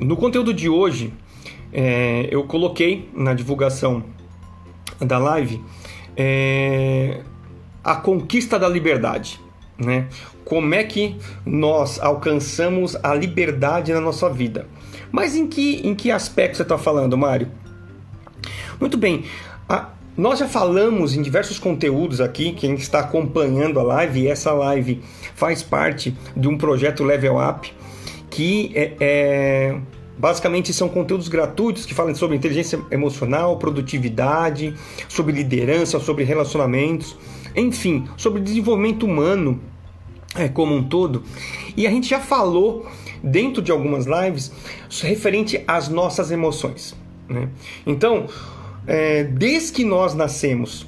no conteúdo de hoje, é, eu coloquei na divulgação da live é, a conquista da liberdade, né? Como é que nós alcançamos a liberdade na nossa vida? Mas em que, em que aspecto você está falando, Mário? Muito bem, a, nós já falamos em diversos conteúdos aqui, quem está acompanhando a live, essa live faz parte de um projeto Level Up, que é, é Basicamente são conteúdos gratuitos que falam sobre inteligência emocional, produtividade, sobre liderança, sobre relacionamentos, enfim, sobre desenvolvimento humano é, como um todo. E a gente já falou dentro de algumas lives referente às nossas emoções. Né? Então, é, desde que nós nascemos,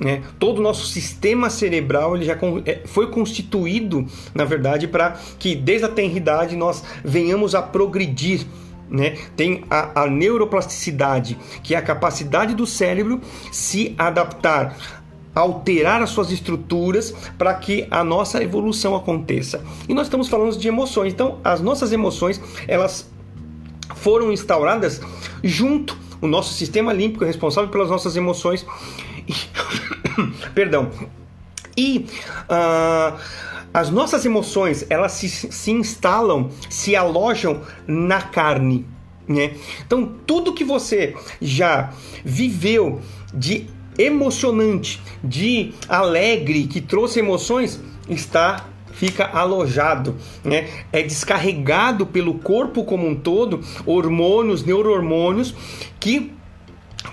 né, todo o nosso sistema cerebral ele já é, foi constituído, na verdade, para que desde a tenridade nós venhamos a progredir né? Tem a, a, neuroplasticidade, que é a capacidade do cérebro se adaptar, alterar as suas estruturas para que a nossa evolução aconteça. E nós estamos falando de emoções. Então, as nossas emoções, elas foram instauradas junto o nosso sistema límbico é responsável pelas nossas emoções. Perdão. E uh, as nossas emoções, elas se, se instalam, se alojam na carne. Né? Então, tudo que você já viveu de emocionante, de alegre, que trouxe emoções, está fica alojado, né? é descarregado pelo corpo como um todo, hormônios, neurohormônios que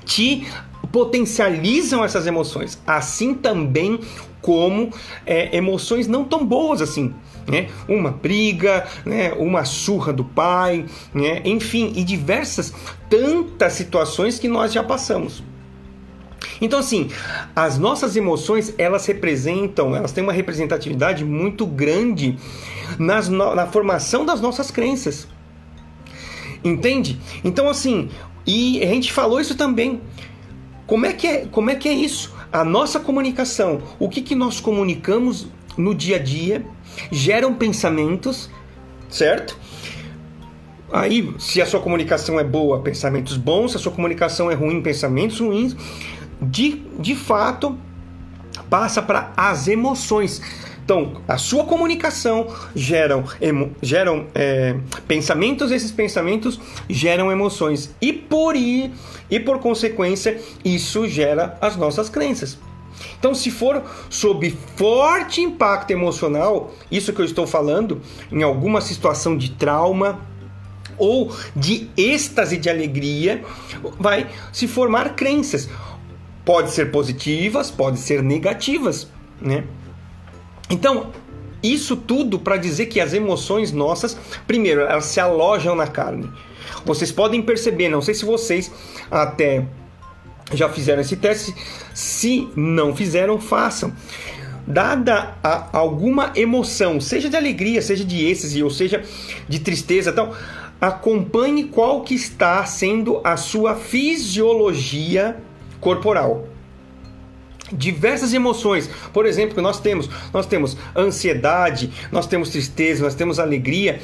te potencializam essas emoções, assim também como é, emoções não tão boas assim. Né? Uma briga, né? uma surra do pai, né? enfim, e diversas tantas situações que nós já passamos. Então, assim, as nossas emoções, elas representam, elas têm uma representatividade muito grande nas, na formação das nossas crenças. Entende? Então, assim, e a gente falou isso também. Como é que é, como é, que é isso? A nossa comunicação, o que, que nós comunicamos no dia a dia, geram pensamentos, certo? Aí, se a sua comunicação é boa, pensamentos bons, se a sua comunicação é ruim, pensamentos ruins, de, de fato passa para as emoções. Então, a sua comunicação geram, emo, geram é, pensamentos, esses pensamentos geram emoções. E por, ir, e por consequência, isso gera as nossas crenças. Então, se for sob forte impacto emocional, isso que eu estou falando, em alguma situação de trauma ou de êxtase de alegria, vai se formar crenças. Pode ser positivas, pode ser negativas, né? Então, isso tudo para dizer que as emoções nossas, primeiro, elas se alojam na carne. Vocês podem perceber, não sei se vocês até já fizeram esse teste, se não fizeram, façam. Dada a, alguma emoção, seja de alegria, seja de êxtase, ou seja de tristeza, então acompanhe qual que está sendo a sua fisiologia corporal. Diversas emoções, por exemplo, que nós temos, nós temos ansiedade, nós temos tristeza, nós temos alegria.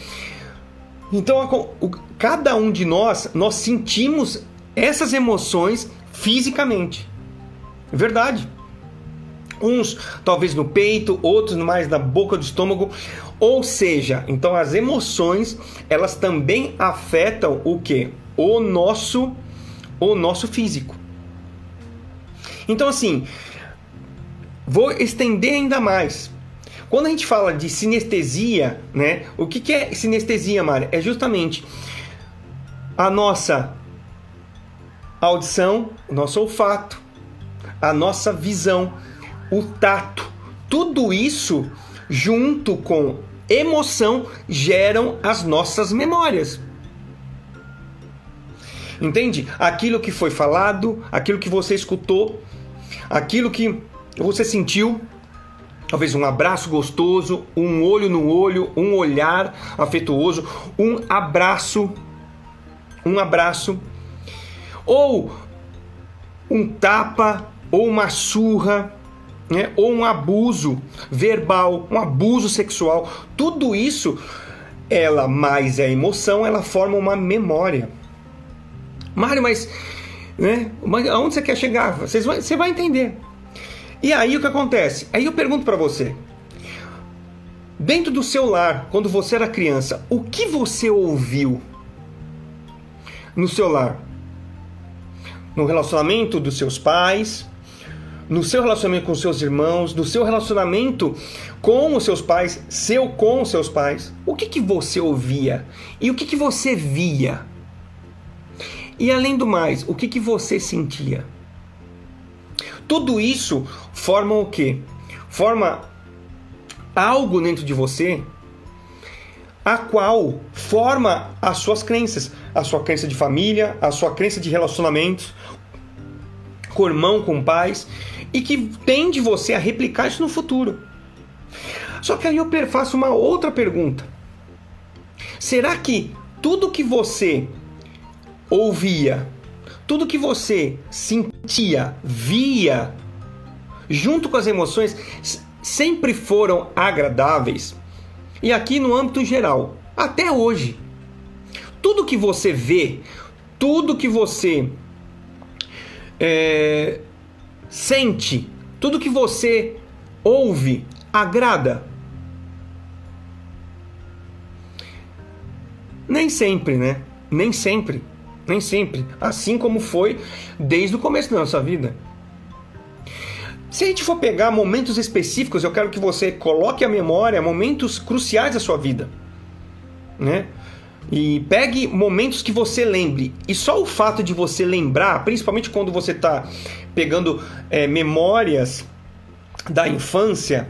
Então, cada um de nós, nós sentimos essas emoções fisicamente. Verdade. Uns talvez no peito, outros mais na boca do estômago. Ou seja, então as emoções, elas também afetam o que? O nosso o nosso físico. Então, assim, vou estender ainda mais. Quando a gente fala de sinestesia, né? O que, que é sinestesia, Mari? É justamente a nossa audição, o nosso olfato, a nossa visão, o tato. Tudo isso, junto com emoção, geram as nossas memórias. Entende? Aquilo que foi falado, aquilo que você escutou, aquilo que você sentiu, talvez um abraço gostoso, um olho no olho, um olhar afetuoso, um abraço, um abraço, ou um tapa, ou uma surra, né? ou um abuso verbal, um abuso sexual, tudo isso ela mais a emoção, ela forma uma memória. Mário, mas, né, aonde você quer chegar? Você vai entender. E aí o que acontece? Aí eu pergunto para você, dentro do seu lar, quando você era criança, o que você ouviu no seu lar? No relacionamento dos seus pais, no seu relacionamento com seus irmãos, no seu relacionamento com os seus pais, seu com os seus pais, o que, que você ouvia e o que, que você via? E além do mais, o que, que você sentia? Tudo isso forma o quê? Forma algo dentro de você a qual forma as suas crenças, a sua crença de família, a sua crença de relacionamentos com irmão, com pais, e que tende você a replicar isso no futuro. Só que aí eu faço uma outra pergunta. Será que tudo que você ouvia, tudo que você sentia, via, junto com as emoções, sempre foram agradáveis? E aqui no âmbito geral, até hoje, tudo que você vê, tudo que você é, sente, tudo que você ouve agrada? Nem sempre, né? Nem sempre. Nem sempre. Assim como foi desde o começo da nossa vida. Se a gente for pegar momentos específicos, eu quero que você coloque a memória momentos cruciais da sua vida, né? E pegue momentos que você lembre. E só o fato de você lembrar, principalmente quando você está pegando é, memórias da infância,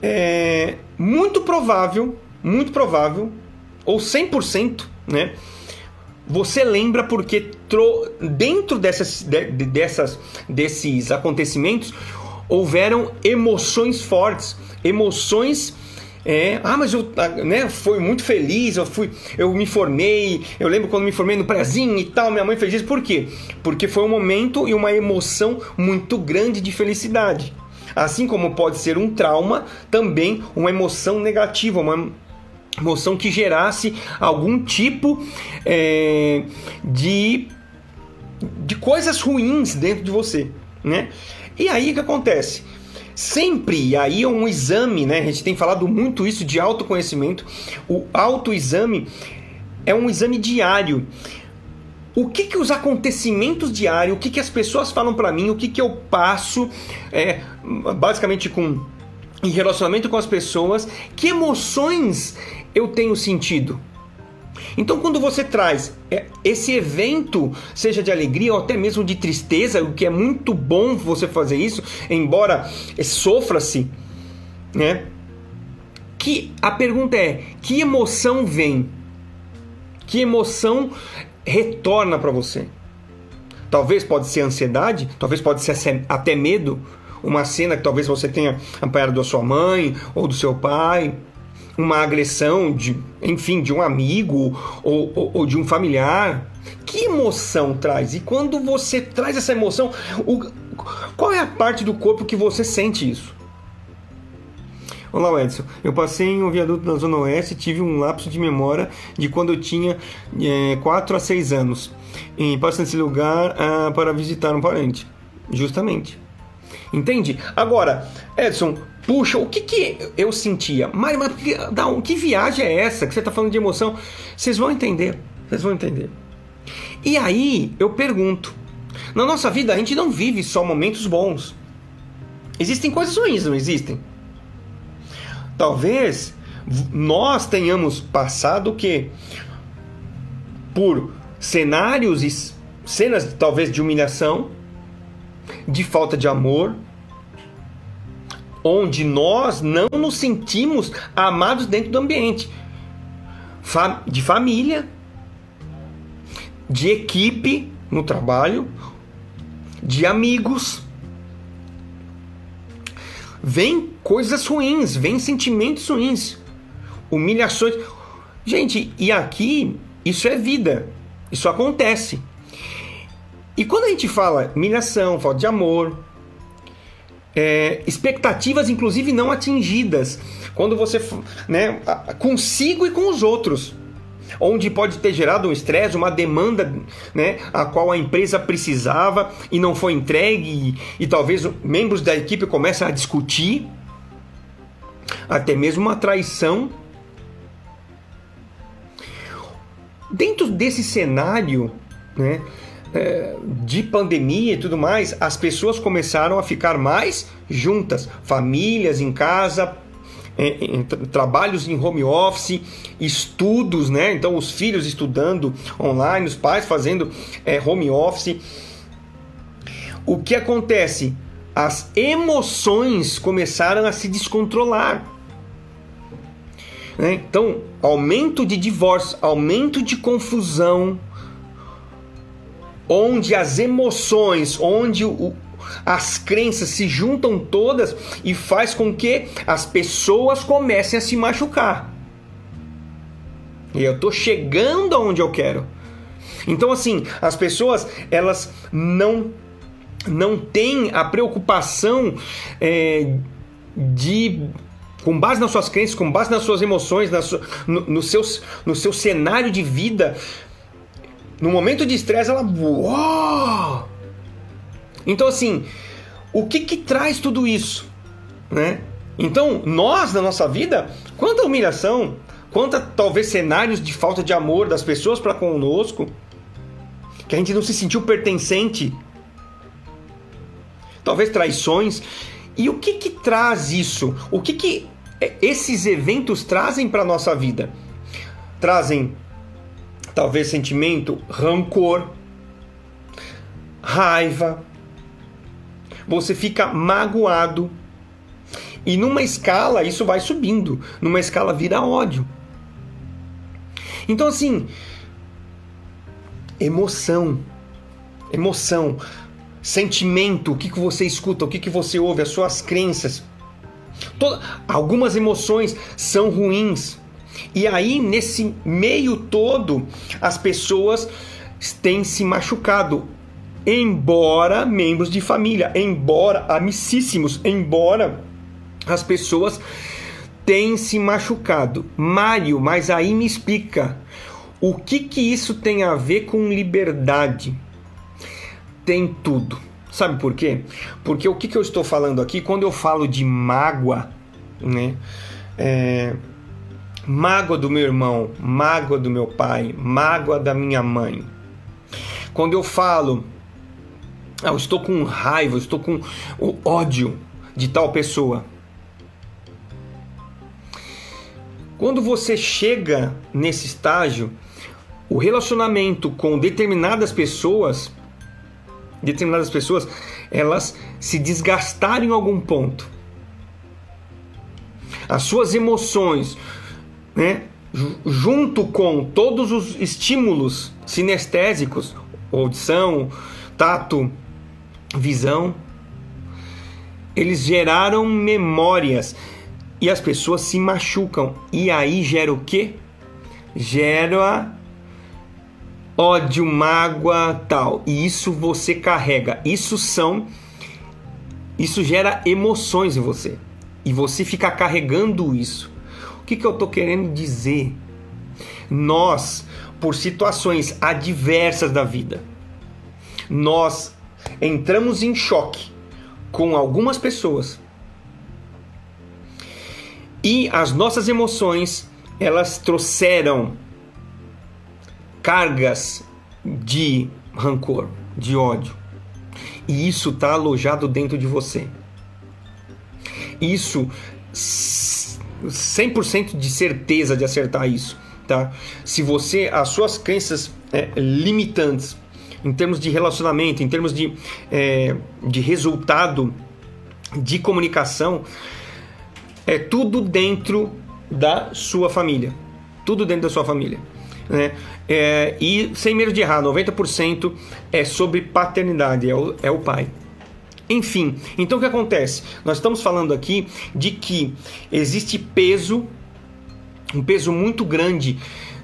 é muito provável, muito provável, ou 100%, né? Você lembra porque dentro dessas, dessas, desses acontecimentos houveram emoções fortes, emoções é, ah, mas eu ah, né, fui muito feliz, eu fui, eu me formei, eu lembro quando me formei no prezinho e tal, minha mãe fez isso, por quê? Porque foi um momento e uma emoção muito grande de felicidade. Assim como pode ser um trauma, também uma emoção negativa, uma emoção que gerasse algum tipo é, de, de coisas ruins dentro de você, né? E aí o que acontece? Sempre, e aí é um exame, né? A gente tem falado muito isso de autoconhecimento. O autoexame é um exame diário. O que, que os acontecimentos diários, o que, que as pessoas falam para mim, o que, que eu passo, é, basicamente com em relacionamento com as pessoas, que emoções eu tenho sentido? Então, quando você traz é, esse evento, seja de alegria ou até mesmo de tristeza, o que é muito bom você fazer isso, embora sofra-se, né? Que a pergunta é: que emoção vem? Que emoção retorna para você? Talvez pode ser ansiedade, talvez pode ser até medo, uma cena que talvez você tenha apanhado da sua mãe ou do seu pai, uma agressão de, enfim, de um amigo ou, ou, ou, de um familiar, que emoção traz? E quando você traz essa emoção, o, qual é a parte do corpo que você sente isso? Olá, Edson. Eu passei em um viaduto na Zona Oeste e tive um lapso de memória de quando eu tinha é, 4 a 6 anos. E passo nesse lugar ah, para visitar um parente. Justamente. Entende? Agora, Edson, puxa, o que, que eu sentia? Mas, mas que, que viagem é essa que você está falando de emoção? Vocês vão entender. Vocês vão entender. E aí eu pergunto: na nossa vida a gente não vive só momentos bons. Existem coisas ruins, não existem? Talvez nós tenhamos passado o quê? Por cenários e cenas talvez de humilhação, de falta de amor, onde nós não nos sentimos amados dentro do ambiente de família, de equipe no trabalho, de amigos. Vem coisas ruins, vem sentimentos ruins, humilhações. Gente, e aqui isso é vida, isso acontece. E quando a gente fala humilhação, falta de amor, é, expectativas inclusive não atingidas. quando você, né, consigo e com os outros onde pode ter gerado um estresse, uma demanda, né, a qual a empresa precisava e não foi entregue e, e talvez membros da equipe comecem a discutir, até mesmo uma traição. Dentro desse cenário, né, é, de pandemia e tudo mais, as pessoas começaram a ficar mais juntas, famílias em casa, em, em, trabalhos em home office, estudos, né? Então os filhos estudando online, os pais fazendo é, home office. O que acontece? As emoções começaram a se descontrolar. Né? Então, aumento de divórcio, aumento de confusão, onde as emoções, onde o, as crenças se juntam todas e faz com que as pessoas comecem a se machucar. E eu tô chegando aonde eu quero. Então assim, as pessoas elas não não têm a preocupação é, de com base nas suas crenças, com base nas suas emoções, na sua, no, no, seus, no seu cenário de vida, no momento de estresse, ela. Uou! Então, assim, o que que traz tudo isso? Né? Então, nós, na nossa vida, quanta humilhação, quanta talvez cenários de falta de amor das pessoas para conosco, que a gente não se sentiu pertencente, talvez traições. E o que que traz isso? O que que esses eventos trazem para nossa vida? Trazem talvez sentimento, rancor, raiva. Você fica magoado. E numa escala isso vai subindo, numa escala vira ódio. Então assim, emoção, emoção, sentimento, o que, que você escuta, o que, que você ouve, as suas crenças. Toda, algumas emoções são ruins, e aí, nesse meio todo, as pessoas têm se machucado. Embora membros de família, embora amicíssimos, embora as pessoas tenham se machucado. Mário, mas aí me explica. O que que isso tem a ver com liberdade? Tem tudo. Sabe por quê? Porque o que, que eu estou falando aqui, quando eu falo de mágoa, né? É, mágoa do meu irmão, mágoa do meu pai, mágoa da minha mãe. Quando eu falo, ah, eu estou com raiva, eu estou com o ódio de tal pessoa. Quando você chega nesse estágio, o relacionamento com determinadas pessoas, determinadas pessoas, elas se desgastaram em algum ponto. As suas emoções, né, junto com todos os estímulos sinestésicos, audição, tato, visão, eles geraram memórias e as pessoas se machucam. E aí gera o quê? Gera ódio, mágoa, tal. E isso você carrega. Isso são isso gera emoções em você. E você fica carregando isso que, que eu estou querendo dizer? Nós, por situações adversas da vida, nós entramos em choque com algumas pessoas e as nossas emoções elas trouxeram cargas de rancor, de ódio. E isso está alojado dentro de você. Isso 100% de certeza de acertar isso, tá? Se você as suas crenças é, limitantes em termos de relacionamento, em termos de, é, de resultado de comunicação, é tudo dentro da sua família, tudo dentro da sua família. Né? É, e sem medo de errar, 90% é sobre paternidade, é o, é o pai. Enfim, então o que acontece? Nós estamos falando aqui de que existe peso, um peso muito grande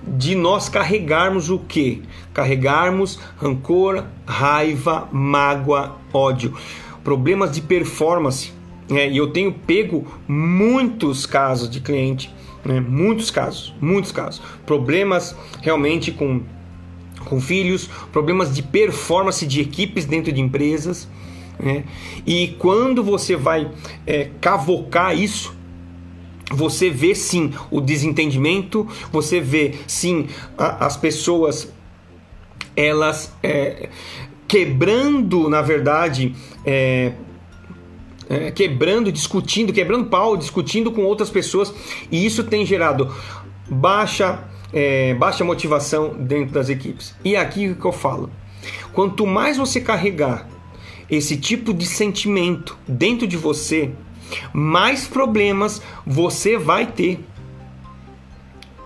de nós carregarmos o que? Carregarmos rancor, raiva, mágoa, ódio, problemas de performance, É, e eu tenho pego muitos casos de cliente, né, muitos casos, muitos casos, problemas realmente com com filhos, problemas de performance de equipes dentro de empresas. Né? E quando você vai é, cavocar isso, você vê sim o desentendimento, você vê sim a, as pessoas elas é, quebrando, na verdade, é, é, quebrando, discutindo, quebrando pau, discutindo com outras pessoas, e isso tem gerado baixa, é, baixa motivação dentro das equipes. E é aqui que eu falo: quanto mais você carregar esse tipo de sentimento dentro de você, mais problemas você vai ter.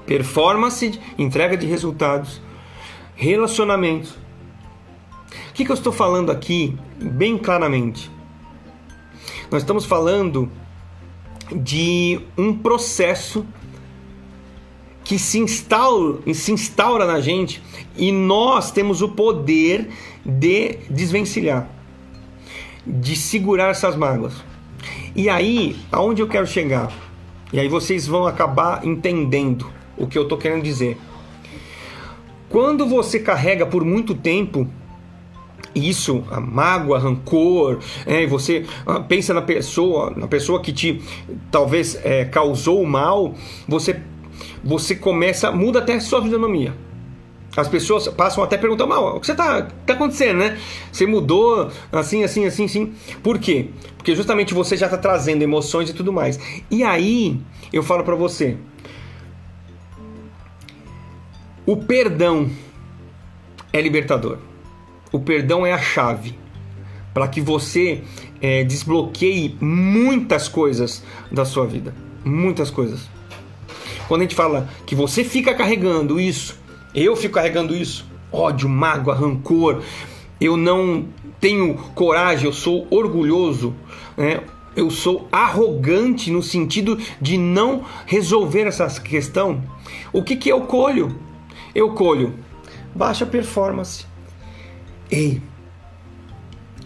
Performance, entrega de resultados, relacionamentos. O que, que eu estou falando aqui bem claramente? Nós estamos falando de um processo que se instaura, se instaura na gente e nós temos o poder de desvencilhar, de segurar essas mágoas. E aí, aonde eu quero chegar? E aí vocês vão acabar entendendo o que eu estou querendo dizer. Quando você carrega por muito tempo isso, a mágoa, rancor, é, você ah, pensa na pessoa, na pessoa que te talvez é, causou mal, você você começa, muda até a sua fisionomia. As pessoas passam até a perguntar, mal, o que você tá, tá acontecendo, né? Você mudou assim, assim, assim, assim. Por quê? Porque justamente você já está trazendo emoções e tudo mais. E aí, eu falo para você, o perdão é libertador. O perdão é a chave para que você é, desbloqueie muitas coisas da sua vida. Muitas coisas. Quando a gente fala que você fica carregando isso, eu fico carregando isso, ódio, mágoa, rancor, eu não tenho coragem, eu sou orgulhoso, né? eu sou arrogante no sentido de não resolver essa questão. O que, que eu colho? Eu colho baixa performance. Ei,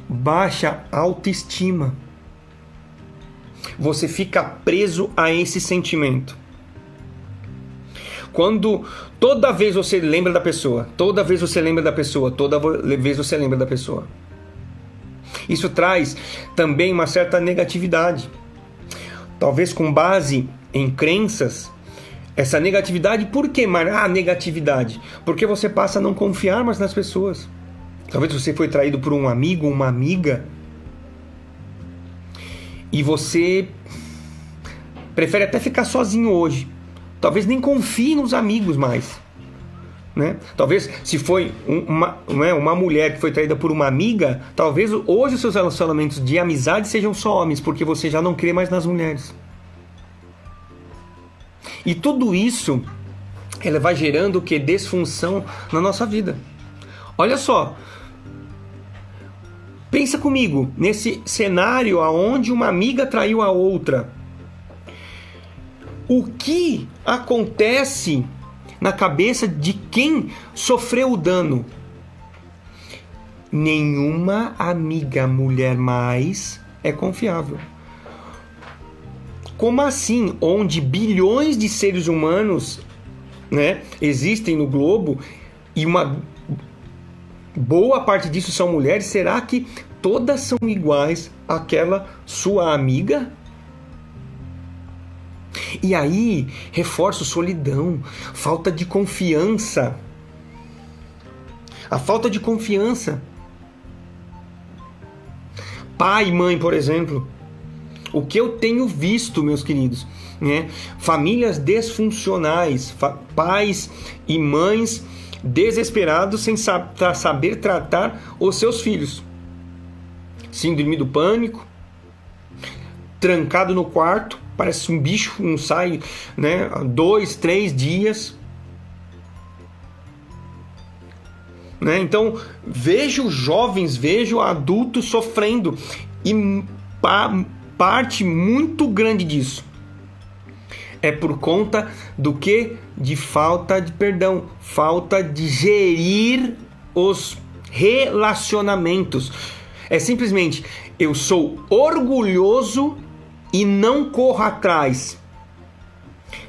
baixa autoestima. Você fica preso a esse sentimento. Quando toda vez você lembra da pessoa, toda vez você lembra da pessoa, toda vez você lembra da pessoa. Isso traz também uma certa negatividade. Talvez com base em crenças, essa negatividade, por que a negatividade? Porque você passa a não confiar mais nas pessoas. Talvez você foi traído por um amigo, uma amiga, e você prefere até ficar sozinho hoje. Talvez nem confie nos amigos mais. Né? Talvez se foi uma, né, uma mulher que foi traída por uma amiga, talvez hoje os seus relacionamentos de amizade sejam só homens, porque você já não crê mais nas mulheres. E tudo isso ela vai gerando o que? Desfunção na nossa vida. Olha só. Pensa comigo nesse cenário aonde uma amiga traiu a outra o que acontece na cabeça de quem sofreu o dano. Nenhuma amiga mulher mais é confiável. Como assim? Onde bilhões de seres humanos né, existem no globo e uma boa parte disso são mulheres, será que todas são iguais àquela sua amiga? E aí, reforço solidão, falta de confiança. A falta de confiança. Pai e mãe, por exemplo. O que eu tenho visto, meus queridos, né? Famílias desfuncionais, fa pais e mães desesperados sem saber tratar os seus filhos. Síndrome do pânico, trancado no quarto, parece um bicho, não sai, né? Dois, três dias. Né? Então vejo jovens, vejo adultos sofrendo e pa parte muito grande disso é por conta do que? De falta de perdão, falta de gerir os relacionamentos. É simplesmente eu sou orgulhoso e não corro atrás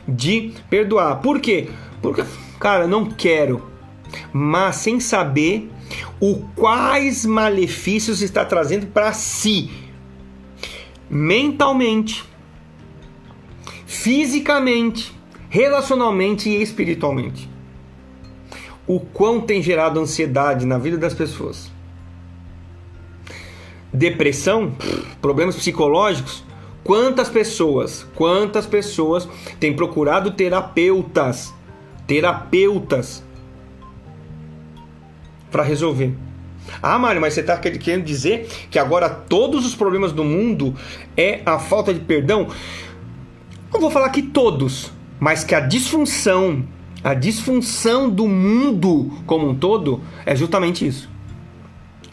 de perdoar. Por quê? Porque, cara, não quero, mas sem saber o quais malefícios está trazendo para si, mentalmente, fisicamente, relacionalmente e espiritualmente. O quão tem gerado ansiedade na vida das pessoas. Depressão, problemas psicológicos, Quantas pessoas, quantas pessoas têm procurado terapeutas, terapeutas para resolver? Ah, Mário, mas você está querendo dizer que agora todos os problemas do mundo é a falta de perdão? Não vou falar que todos, mas que a disfunção, a disfunção do mundo como um todo é justamente isso.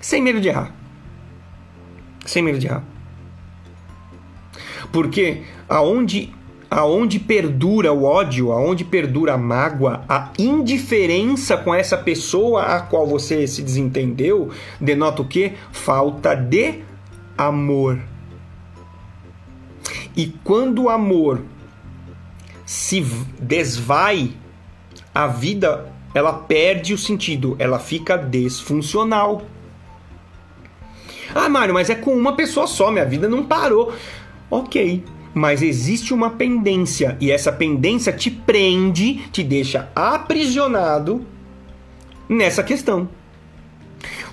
Sem medo de errar. Sem medo de errar. Porque aonde aonde perdura o ódio, aonde perdura a mágoa, a indiferença com essa pessoa a qual você se desentendeu, denota o quê? Falta de amor. E quando o amor se desvai, a vida ela perde o sentido, ela fica desfuncional. Ah, Mário, mas é com uma pessoa só, minha vida não parou. Ok, mas existe uma pendência e essa pendência te prende, te deixa aprisionado nessa questão.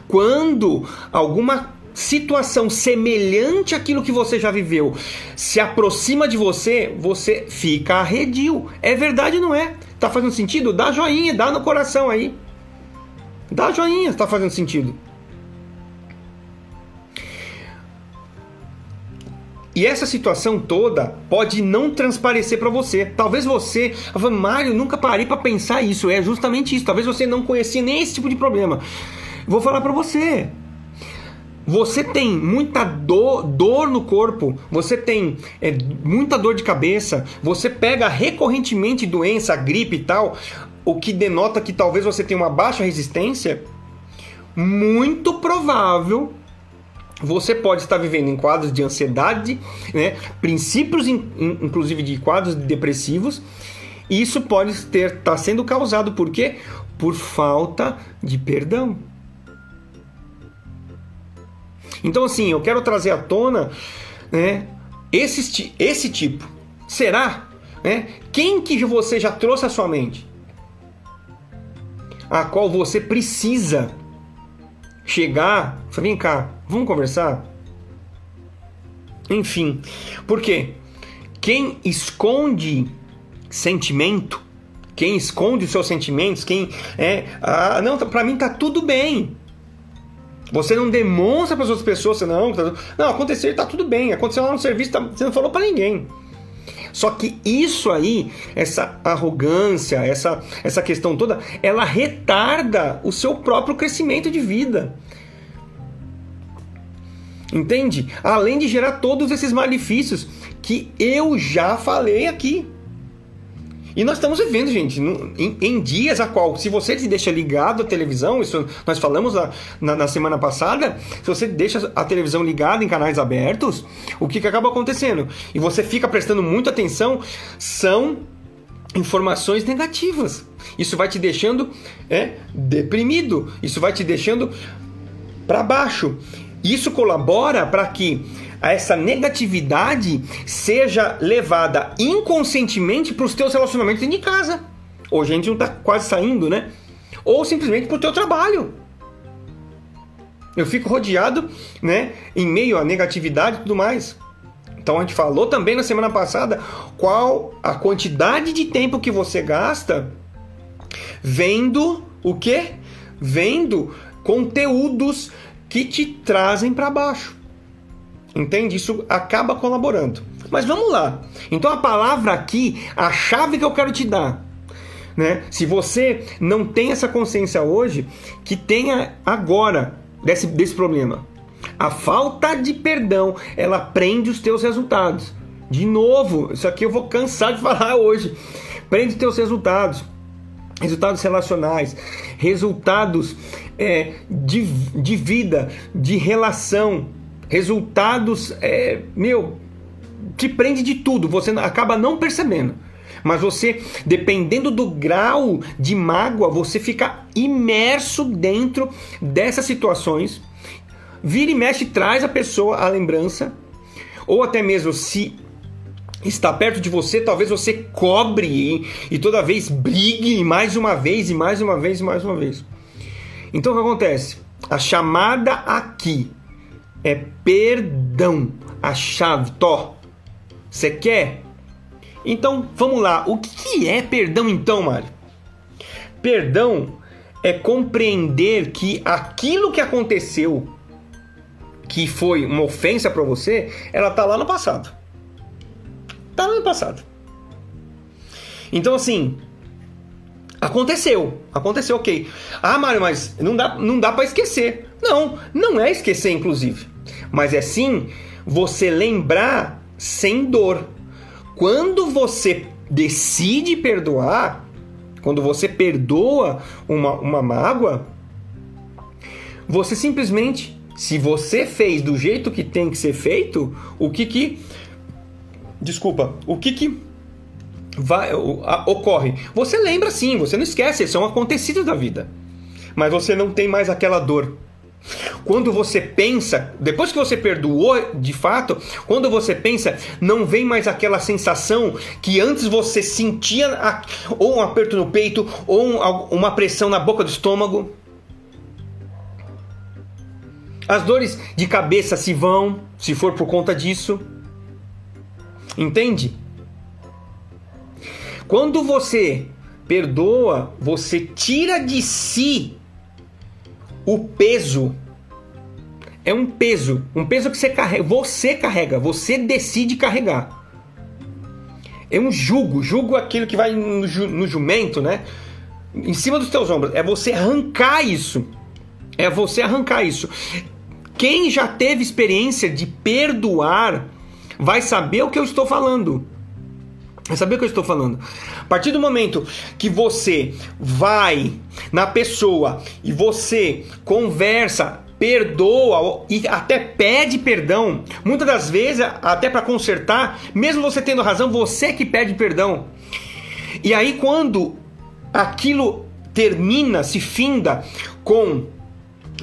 Quando alguma situação semelhante àquilo que você já viveu se aproxima de você, você fica arredio. É verdade, não é? Tá fazendo sentido? Dá joinha, dá no coração aí. Dá joinha, tá fazendo sentido. E essa situação toda pode não transparecer para você. Talvez você, Mário, nunca parei para pensar isso. É justamente isso. Talvez você não conhecia nem esse tipo de problema. Vou falar para você. Você tem muita dor, dor no corpo, você tem é, muita dor de cabeça, você pega recorrentemente doença, gripe e tal, o que denota que talvez você tenha uma baixa resistência. Muito provável você pode estar vivendo em quadros de ansiedade, né? princípios in, in, inclusive de quadros depressivos, e isso pode estar tá sendo causado por quê? Por falta de perdão. Então, assim, eu quero trazer à tona né, esse, esse tipo. Será? Né? Quem que você já trouxe à sua mente? A qual você precisa chegar, vem cá, vamos conversar? Enfim, porque quem esconde sentimento, quem esconde os seus sentimentos, quem é, ah, não, para mim tá tudo bem. Você não demonstra para as outras pessoas, não, tá, não, aconteceu, tá tudo bem, aconteceu lá no serviço, tá, você não falou para ninguém. Só que isso aí, essa arrogância, essa, essa questão toda, ela retarda o seu próprio crescimento de vida. Entende? Além de gerar todos esses malefícios que eu já falei aqui. E nós estamos vivendo, gente, em, em, dias a qual, se você se deixa ligado à televisão, isso nós falamos na, na, na, semana passada, se você deixa a televisão ligada em canais abertos, o que, que acaba acontecendo? E você fica prestando muita atenção, são informações negativas. Isso vai te deixando é, deprimido, isso vai te deixando para baixo. Isso colabora para que essa negatividade seja levada inconscientemente para os teus relacionamentos dentro de casa. Hoje a gente não está quase saindo, né? Ou simplesmente para o teu trabalho. Eu fico rodeado, né, em meio à negatividade e tudo mais. Então a gente falou também na semana passada qual a quantidade de tempo que você gasta vendo o quê? Vendo conteúdos que te trazem para baixo. Entende? Isso acaba colaborando. Mas vamos lá. Então a palavra aqui, a chave que eu quero te dar, né? Se você não tem essa consciência hoje, que tenha agora desse, desse problema. A falta de perdão, ela prende os teus resultados. De novo, isso aqui eu vou cansar de falar hoje. Prende os teus resultados. Resultados relacionais, resultados é, de, de vida, de relação, resultados, é, meu, te prende de tudo, você acaba não percebendo. Mas você, dependendo do grau de mágoa, você fica imerso dentro dessas situações. Vira e mexe, traz a pessoa a lembrança, ou até mesmo se está perto de você, talvez você cobre e, e toda vez brigue mais uma vez e mais uma vez e mais uma vez. Então o que acontece? A chamada aqui é perdão. A chave, Tó. Você quer? Então vamos lá. O que é perdão então, Mário? Perdão é compreender que aquilo que aconteceu, que foi uma ofensa para você, ela tá lá no passado. Tá lá no passado. Então assim, aconteceu, aconteceu, ok. Ah, Mário, mas não dá, não dá para esquecer. Não, não é esquecer, inclusive, mas é sim você lembrar sem dor. Quando você decide perdoar, quando você perdoa uma, uma mágoa, você simplesmente, se você fez do jeito que tem que ser feito, o que que desculpa, o que que vai, ocorre? Você lembra sim, você não esquece, são acontecidos da vida. Mas você não tem mais aquela dor. Quando você pensa, depois que você perdoou de fato, quando você pensa, não vem mais aquela sensação que antes você sentia ou um aperto no peito ou uma pressão na boca do estômago. As dores de cabeça se vão, se for por conta disso. Entende? Quando você perdoa, você tira de si o peso. É um peso, um peso que você carrega, você carrega, você decide carregar. É um jugo, jugo aquilo que vai no, no jumento, né? Em cima dos teus ombros. É você arrancar isso. É você arrancar isso. Quem já teve experiência de perdoar vai saber o que eu estou falando. Vai saber o que eu estou falando. A partir do momento que você vai na pessoa e você conversa, perdoa e até pede perdão, muitas das vezes até para consertar, mesmo você tendo razão, você que pede perdão. E aí quando aquilo termina, se finda com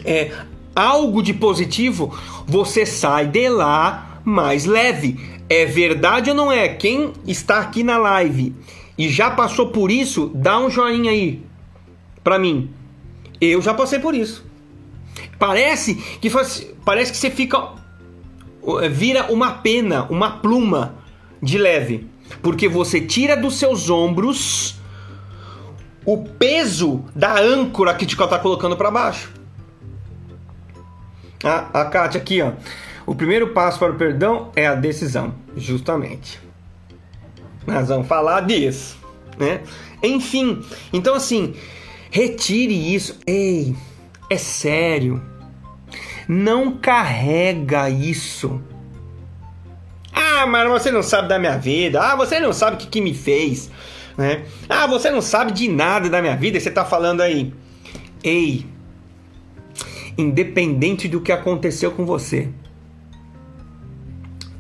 é, algo de positivo, você sai de lá mais leve. É verdade ou não é? Quem está aqui na live e já passou por isso, dá um joinha aí para mim. Eu já passei por isso. Parece que faz, parece que você fica eh, vira uma pena, uma pluma de leve, porque você tira dos seus ombros o peso da âncora que te está colocando para baixo. A, a Kátia aqui, ó. O primeiro passo para o perdão é a decisão, justamente. Nós vamos falar disso, né? Enfim, então assim, retire isso. Ei, é sério. Não carrega isso. Ah, mas você não sabe da minha vida. Ah, você não sabe o que, que me fez. Né? Ah, você não sabe de nada da minha vida. Você está falando aí. Ei, independente do que aconteceu com você,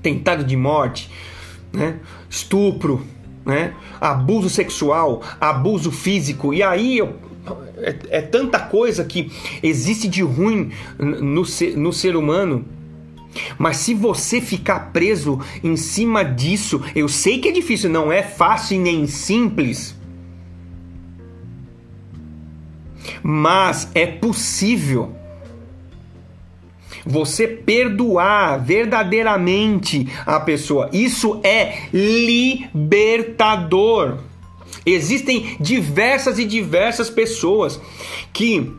tentado de morte, né? estupro, né? abuso sexual, abuso físico, e aí eu, é, é, tanta coisa que existe de ruim no ser, no ser humano. Mas se você ficar preso em cima disso, eu sei que é difícil, não é fácil nem simples. Mas é possível você perdoar verdadeiramente a pessoa. Isso é libertador. Existem diversas e diversas pessoas que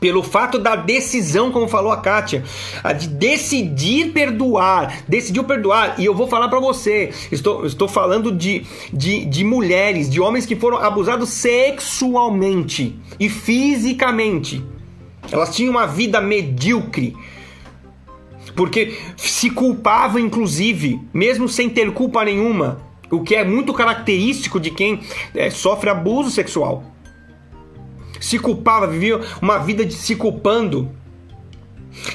pelo fato da decisão, como falou a Kátia, a de decidir perdoar, decidiu perdoar, e eu vou falar para você, estou, estou falando de, de, de mulheres, de homens que foram abusados sexualmente e fisicamente. Elas tinham uma vida medíocre, porque se culpava, inclusive, mesmo sem ter culpa nenhuma, o que é muito característico de quem é, sofre abuso sexual. Se culpava, vivia uma vida de se culpando.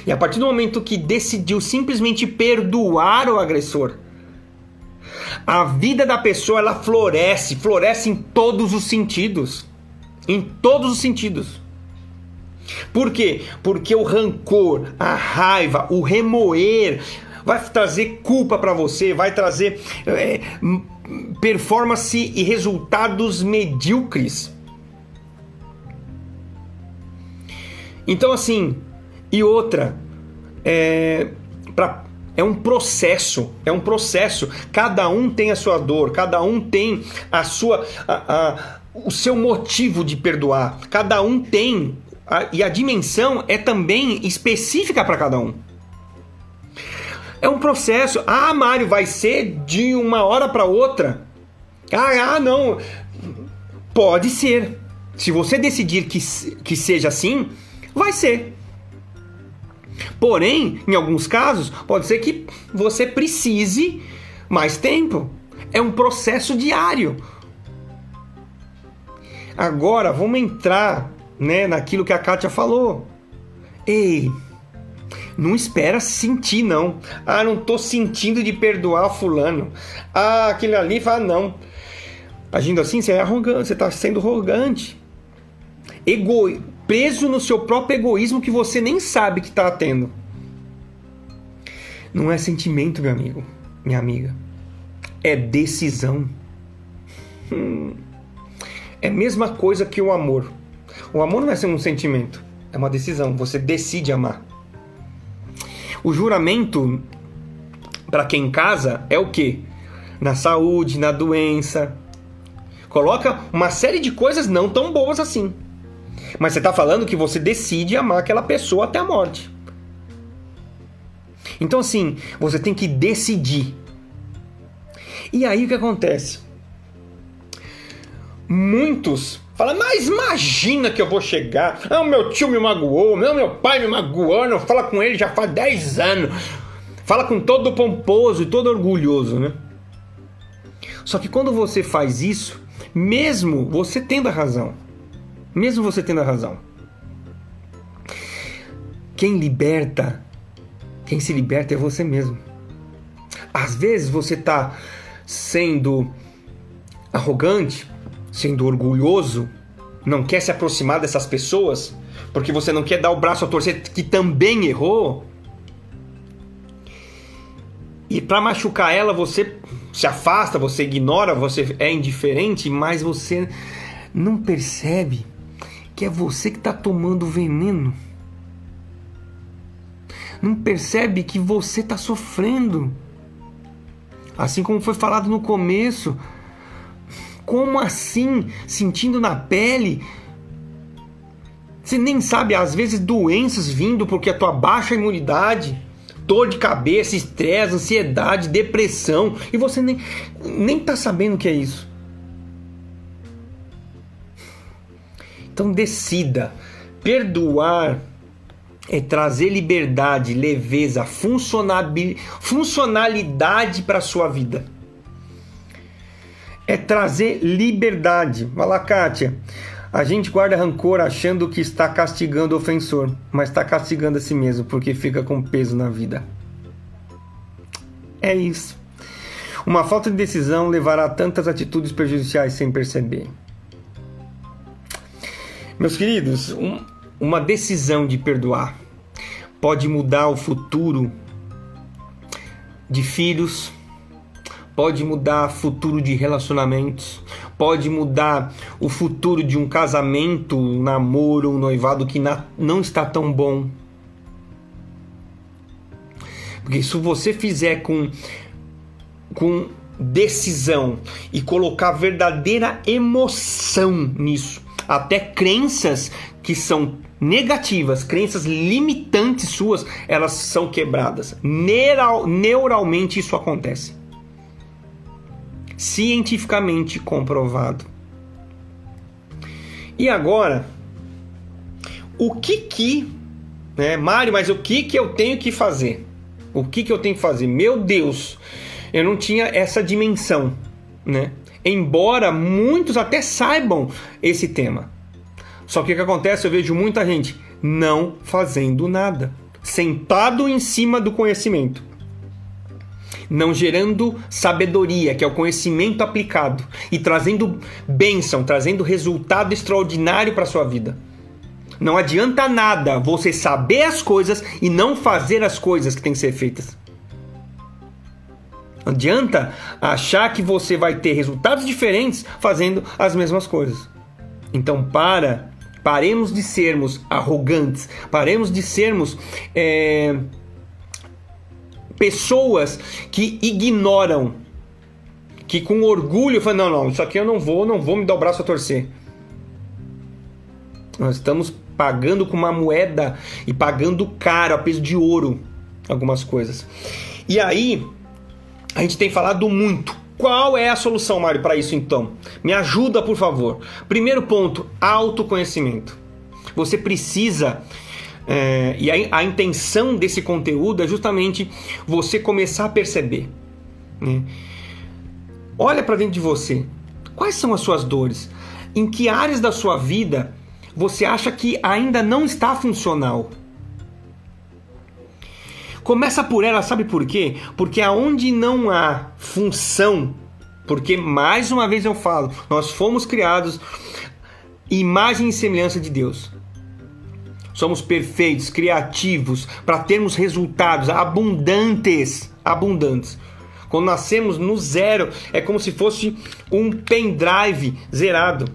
E a partir do momento que decidiu simplesmente perdoar o agressor, a vida da pessoa ela floresce, floresce em todos os sentidos. Em todos os sentidos. Por quê? Porque o rancor, a raiva, o remoer vai trazer culpa para você, vai trazer é, performance e resultados medíocres. Então, assim, e outra, é, pra, é um processo, é um processo. Cada um tem a sua dor, cada um tem a sua, a, a, o seu motivo de perdoar. Cada um tem a, e a dimensão é também específica para cada um. É um processo. Ah, Mário, vai ser de uma hora para outra. Ah, ah, não. Pode ser. Se você decidir que, que seja assim, Vai ser. Porém, em alguns casos, pode ser que você precise mais tempo. É um processo diário. Agora, vamos entrar né, naquilo que a Kátia falou. Ei, não espera sentir, não. Ah, não tô sentindo de perdoar fulano. Ah, aquele ali fala, não. Agindo assim, você é arrogante, você está sendo arrogante. Ego, preso no seu próprio egoísmo que você nem sabe que está tendo. Não é sentimento, meu amigo, minha amiga. É decisão. Hum. É a mesma coisa que o amor. O amor não é um sentimento, é uma decisão. Você decide amar. O juramento, para quem casa, é o que? Na saúde, na doença. Coloca uma série de coisas não tão boas assim. Mas você está falando que você decide amar aquela pessoa até a morte. Então, assim, você tem que decidir. E aí o que acontece? Muitos falam, mas imagina que eu vou chegar. Ah, meu tio me magoou, não, meu pai me magoou, não fala com ele já faz 10 anos. Fala com todo pomposo e todo orgulhoso, né? Só que quando você faz isso, mesmo você tendo a razão, mesmo você tendo a razão. Quem liberta, quem se liberta é você mesmo. Às vezes você está sendo arrogante, sendo orgulhoso, não quer se aproximar dessas pessoas, porque você não quer dar o braço a torcer que também errou. E para machucar ela, você se afasta, você ignora, você é indiferente, mas você não percebe que é você que está tomando veneno. Não percebe que você está sofrendo. Assim como foi falado no começo. Como assim? Sentindo na pele. Você nem sabe, às vezes, doenças vindo porque a tua baixa imunidade, dor de cabeça, estresse, ansiedade, depressão, e você nem, nem tá sabendo o que é isso. Então decida. Perdoar é trazer liberdade, leveza, funcionalidade para sua vida. É trazer liberdade. Vai lá, Kátia. A gente guarda rancor achando que está castigando o ofensor, mas está castigando a si mesmo porque fica com peso na vida. É isso. Uma falta de decisão levará a tantas atitudes prejudiciais sem perceber. Meus queridos, um, uma decisão de perdoar pode mudar o futuro de filhos, pode mudar o futuro de relacionamentos, pode mudar o futuro de um casamento, um namoro, um noivado que não está tão bom. Porque se você fizer com, com decisão e colocar verdadeira emoção nisso, até crenças que são negativas, crenças limitantes suas, elas são quebradas. Neural, neuralmente isso acontece. Cientificamente comprovado. E agora, o que que, né, Mário, mas o que que eu tenho que fazer? O que que eu tenho que fazer? Meu Deus, eu não tinha essa dimensão, né? embora muitos até saibam esse tema. Só que o que acontece? Eu vejo muita gente não fazendo nada, sentado em cima do conhecimento, não gerando sabedoria, que é o conhecimento aplicado, e trazendo bênção, trazendo resultado extraordinário para sua vida. Não adianta nada você saber as coisas e não fazer as coisas que têm que ser feitas. Não adianta achar que você vai ter resultados diferentes fazendo as mesmas coisas. Então para, paremos de sermos arrogantes, paremos de sermos é, pessoas que ignoram, que com orgulho falam, não, não, isso aqui eu não vou, não vou me dar o braço a torcer. Nós estamos pagando com uma moeda e pagando caro, a peso de ouro, algumas coisas. E aí, a gente tem falado muito. Qual é a solução, Mário, para isso então? Me ajuda, por favor. Primeiro ponto: autoconhecimento. Você precisa. É, e a, a, intenção desse conteúdo é justamente você começar a perceber. Né? Olha para dentro de você. Quais são as suas dores? Em que áreas da sua vida você acha que ainda não está funcional? Começa por ela, sabe por quê? Porque aonde não há função, porque mais uma vez eu falo, nós fomos criados imagem e semelhança de Deus. Somos perfeitos, criativos, para termos resultados abundantes, abundantes. Quando nascemos no zero, é como se fosse um pendrive zerado,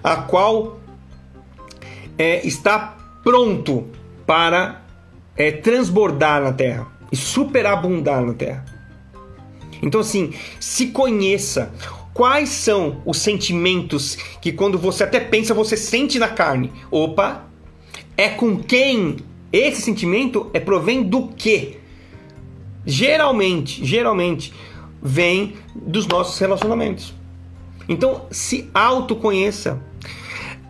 a qual é, está pronto para é, transbordar na terra e superabundar na terra. Então, assim, se conheça. Quais são os sentimentos que, quando você até pensa, você sente na carne? Opa, é com quem esse sentimento é provém do quê? Geralmente, geralmente, vem dos nossos relacionamentos. Então, se autoconheça.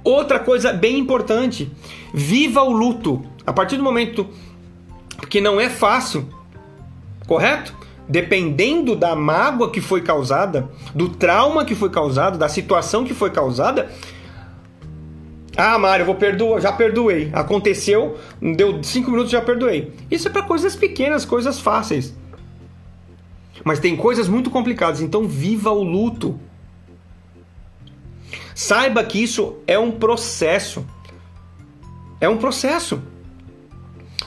Outra coisa bem importante, viva o luto. A partir do momento porque não é fácil, correto? Dependendo da mágoa que foi causada, do trauma que foi causado, da situação que foi causada. Ah, Mário, vou perdoar, já perdoei. Aconteceu, deu cinco minutos, já perdoei. Isso é para coisas pequenas, coisas fáceis. Mas tem coisas muito complicadas, então viva o luto. Saiba que isso é um processo. É um processo.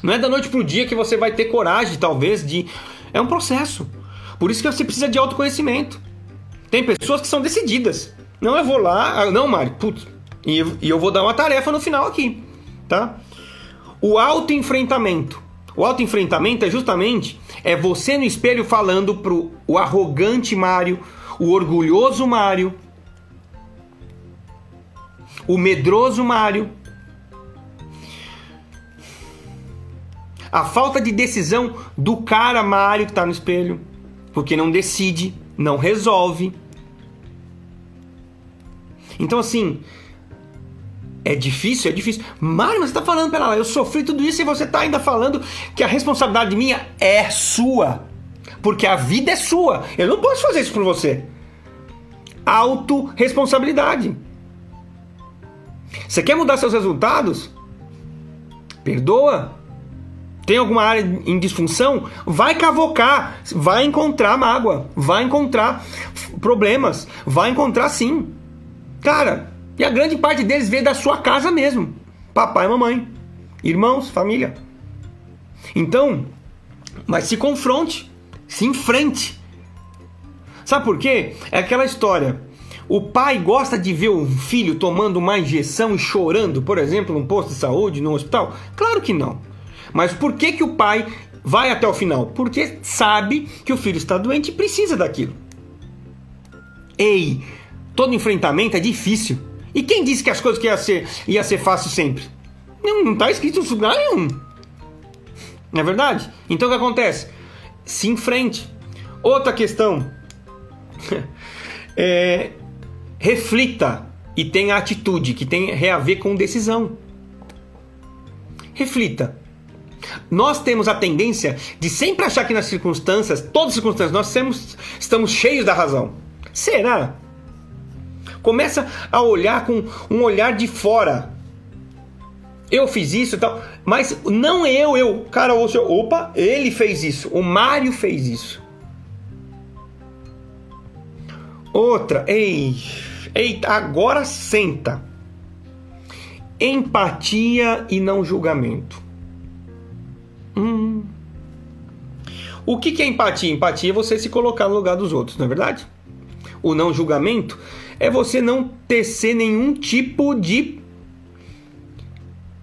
Não é da noite pro dia que você vai ter coragem, talvez, de. É um processo. Por isso que você precisa de autoconhecimento. Tem pessoas que são decididas. Não, eu vou lá. Ah, não, Mário, putz. E eu, vou dar uma tarefa no final aqui. Tá? O autoenfrentamento. O autoenfrentamento é justamente é você no espelho falando pro o arrogante Mário, o orgulhoso Mário, o medroso Mário, A falta de decisão do cara Mário que está no espelho, porque não decide, não resolve. Então, assim, é difícil, é difícil. Mário, você está falando, pera lá, eu sofri tudo isso e você está ainda falando que a responsabilidade minha é sua. Porque a vida é sua. Eu não posso fazer isso por você. Autoresponsabilidade. Você quer mudar seus resultados? Perdoa tem alguma área em disfunção, vai cavocar, vai encontrar mágoa, vai encontrar problemas, vai encontrar sim. Cara, e a grande parte deles veio da sua casa mesmo. Papai mamãe, irmãos, família. Então, mas se confronte, se enfrente. Sabe por quê? É aquela história. O pai gosta de ver o filho tomando uma injeção e chorando, por exemplo, num posto de saúde, num hospital? Claro que não. Mas por que, que o pai vai até o final? Porque sabe que o filho está doente e precisa daquilo. Ei, todo enfrentamento é difícil. E quem disse que as coisas que ia ser, ia ser fácil sempre? Não está escrito em lugar nenhum. Não é verdade? Então o que acontece? Se enfrente. Outra questão. é, reflita e tenha atitude que tem a ver com decisão. Reflita. Nós temos a tendência de sempre achar que nas circunstâncias, todas as circunstâncias, nós temos, estamos cheios da razão. Será? Começa a olhar com um olhar de fora. eu fiz isso e tal, mas não eu, eu, cara, opa, ele fez isso, o Mário fez isso. Outra, ei, eita, agora senta. Empatia e não julgamento. Hum. O que, que é empatia? Empatia é você se colocar no lugar dos outros, não é verdade? O não julgamento é você não tecer nenhum tipo de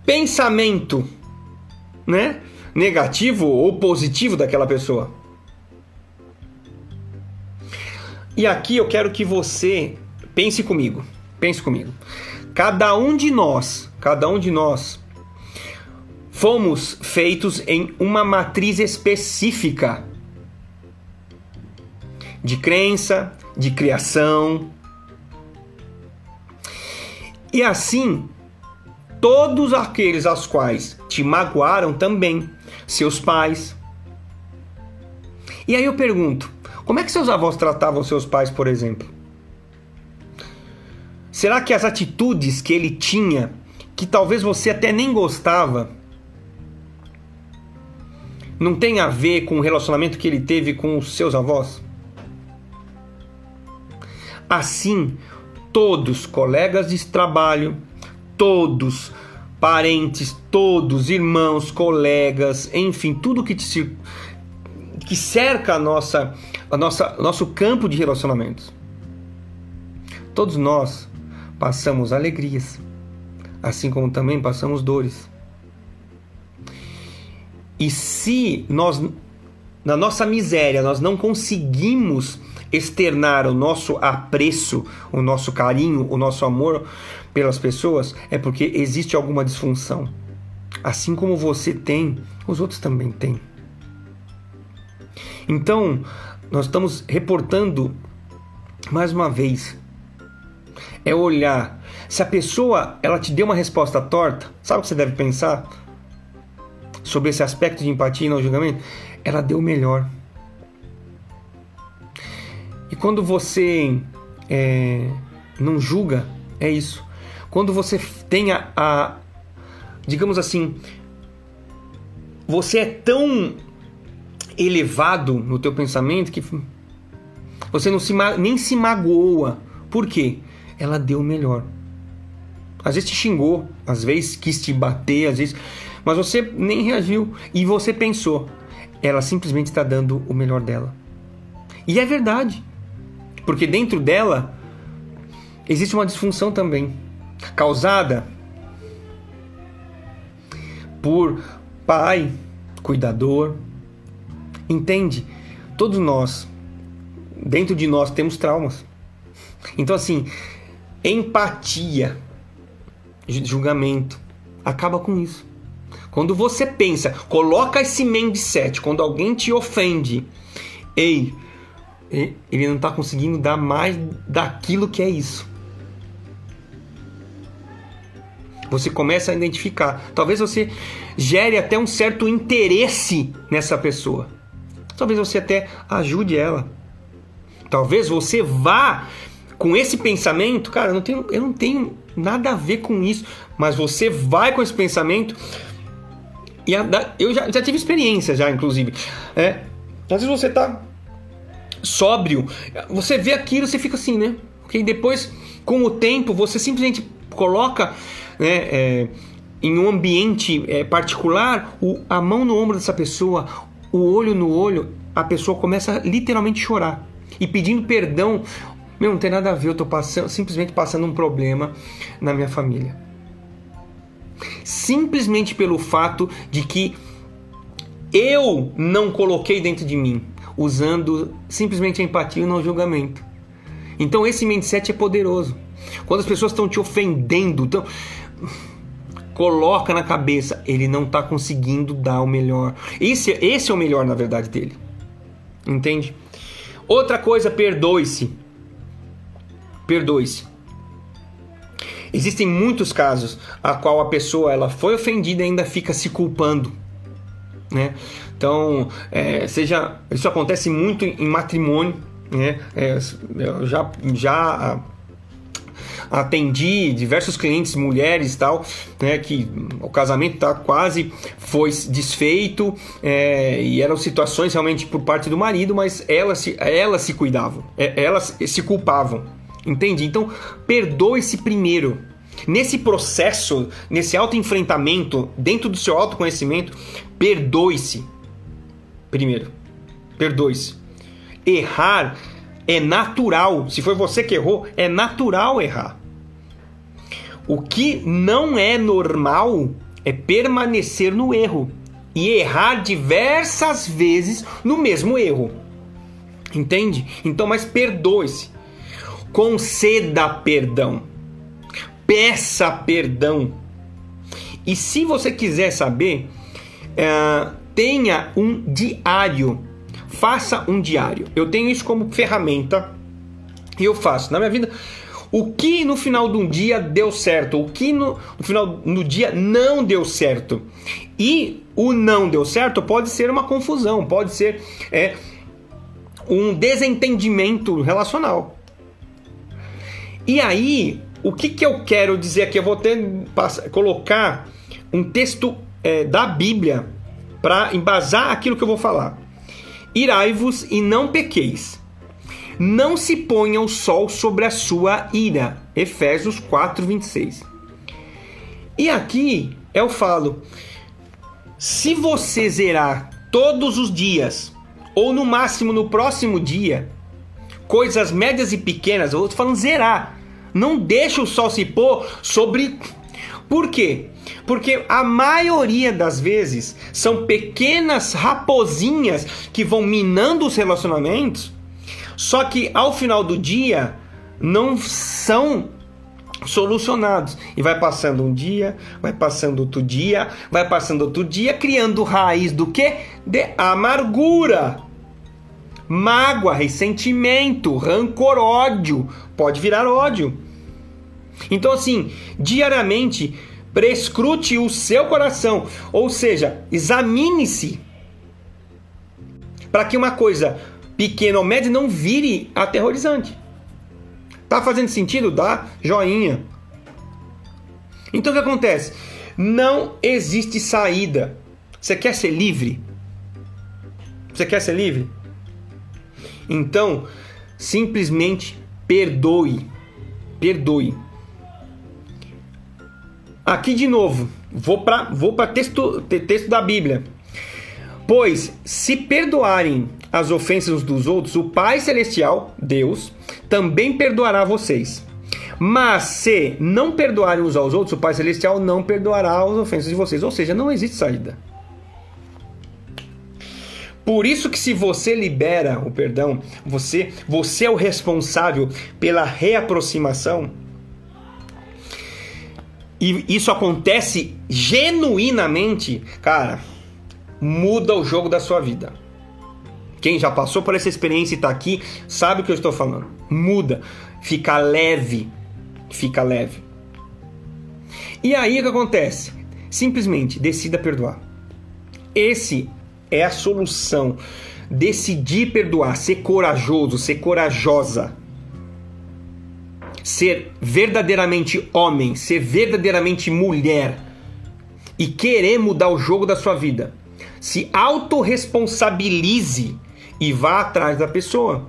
pensamento, né? Negativo ou positivo daquela pessoa. E aqui eu quero que você pense comigo. Pense comigo. Cada um de nós, cada um de nós fomos feitos em uma matriz específica de crença, de criação. E assim, todos aqueles aos quais te magoaram também, seus pais. E aí eu pergunto, como é que seus avós tratavam seus pais, por exemplo? Será que as atitudes que ele tinha, que talvez você até nem gostava, não tem a ver com o relacionamento que ele teve com os seus avós? Assim, todos colegas de trabalho, todos parentes, todos irmãos, colegas, enfim, tudo que te que cerca a nossa a nossa nosso campo de relacionamentos. Todos nós passamos alegrias, assim como também passamos dores. E se nós, na nossa miséria, nós não conseguimos externar o nosso apreço, o nosso carinho, o nosso amor pelas pessoas, é porque existe alguma disfunção. Assim como você tem, os outros também têm. Então, nós estamos reportando mais uma vez é olhar se a pessoa ela te deu uma resposta torta, sabe o que você deve pensar? Sobre esse aspecto de empatia e não julgamento, ela deu melhor. E quando você é, não julga, é isso. Quando você tem a, a, digamos assim, você é tão elevado no teu pensamento que você não se, nem se magoa. Por quê? Ela deu melhor. Às vezes te xingou, às vezes quis te bater, às vezes mas você nem reagiu e você pensou, ela simplesmente está dando o melhor dela. E é verdade, porque dentro dela existe uma disfunção também, causada por pai, cuidador. Entende? Todos nós, dentro de nós, temos traumas. Então, assim, empatia, julgamento, acaba com isso. Quando você pensa, coloca esse mindset, quando alguém te ofende, ei, ele não está conseguindo dar mais daquilo que é isso. Você começa a identificar. Talvez você gere até um certo interesse nessa pessoa. Talvez você até ajude ela. Talvez você vá com esse pensamento, cara, eu não tenho, eu não tenho nada a ver com isso, mas você vai com esse pensamento e a, eu já, já tive experiência já, inclusive. É, às vezes você tá sóbrio, você vê aquilo, você fica assim, né? Porque depois, com o tempo, você simplesmente coloca né, é, em um ambiente é, particular o, a mão no ombro dessa pessoa, o olho no olho, a pessoa começa a literalmente chorar e pedindo perdão. Meu, não tem nada a ver, eu tô passando, simplesmente passando um problema na minha família simplesmente pelo fato de que eu não coloquei dentro de mim, usando simplesmente a empatia e não o julgamento. Então esse mindset é poderoso. Quando as pessoas estão te ofendendo, então coloca na cabeça, ele não está conseguindo dar o melhor. Esse, esse é o melhor na verdade dele. Entende? Outra coisa, perdoe-se. Perdoe-se. Existem muitos casos a qual a pessoa ela foi ofendida e ainda fica se culpando, né? Então, é, seja isso acontece muito em matrimônio, né? É, já já atendi diversos clientes mulheres tal, né, que o casamento tá quase foi desfeito é, e eram situações realmente por parte do marido, mas elas se, elas se cuidavam, é, elas se culpavam, entende? Então perdoe-se primeiro. Nesse processo, nesse autoenfrentamento, dentro do seu autoconhecimento, perdoe-se primeiro. Perdoe-se. Errar é natural. Se foi você que errou, é natural errar. O que não é normal é permanecer no erro e errar diversas vezes no mesmo erro. Entende? Então, mas perdoe-se. Conceda perdão. Peça perdão. E se você quiser saber, é, tenha um diário Faça um diário. Eu tenho isso como ferramenta e eu faço. Na minha vida, o que no final de um dia deu certo, o que no, no final do dia não deu certo. E o não deu certo pode ser uma confusão, pode ser é, um desentendimento relacional. E aí, o que, que eu quero dizer aqui? Eu vou ter, colocar um texto é, da Bíblia para embasar aquilo que eu vou falar. Irai-vos e não pequeis. Não se ponha o sol sobre a sua ira. Efésios 4, 26. E aqui eu falo: se você zerar todos os dias, ou no máximo no próximo dia, coisas médias e pequenas, eu estou falando zerar. Não deixa o sol se pôr sobre. Por quê? Porque a maioria das vezes são pequenas raposinhas que vão minando os relacionamentos, só que ao final do dia não são solucionados. E vai passando um dia, vai passando outro dia, vai passando outro dia, criando raiz do que? De amargura. Mágoa, ressentimento, rancor, ódio. Pode virar ódio. Então, assim, diariamente prescrute o seu coração, ou seja, examine-se para que uma coisa pequena ou média não vire aterrorizante. Tá fazendo sentido? Dá joinha. Então o que acontece? Não existe saída. Você quer ser livre? Você quer ser livre? Então, simplesmente perdoe. Perdoe. Aqui de novo, vou para vou para texto, texto da Bíblia. Pois se perdoarem as ofensas dos outros, o Pai Celestial, Deus, também perdoará vocês. Mas se não perdoarem uns aos outros, o Pai Celestial não perdoará as ofensas de vocês. Ou seja, não existe saída. Por isso que se você libera o perdão, você, você é o responsável pela reaproximação e isso acontece genuinamente, cara, muda o jogo da sua vida. Quem já passou por essa experiência e está aqui sabe o que eu estou falando. Muda, fica leve, fica leve. E aí o que acontece? Simplesmente decida perdoar. Esse é a solução. Decidir perdoar, ser corajoso, ser corajosa ser verdadeiramente homem, ser verdadeiramente mulher e querer mudar o jogo da sua vida, se autorresponsabilize e vá atrás da pessoa.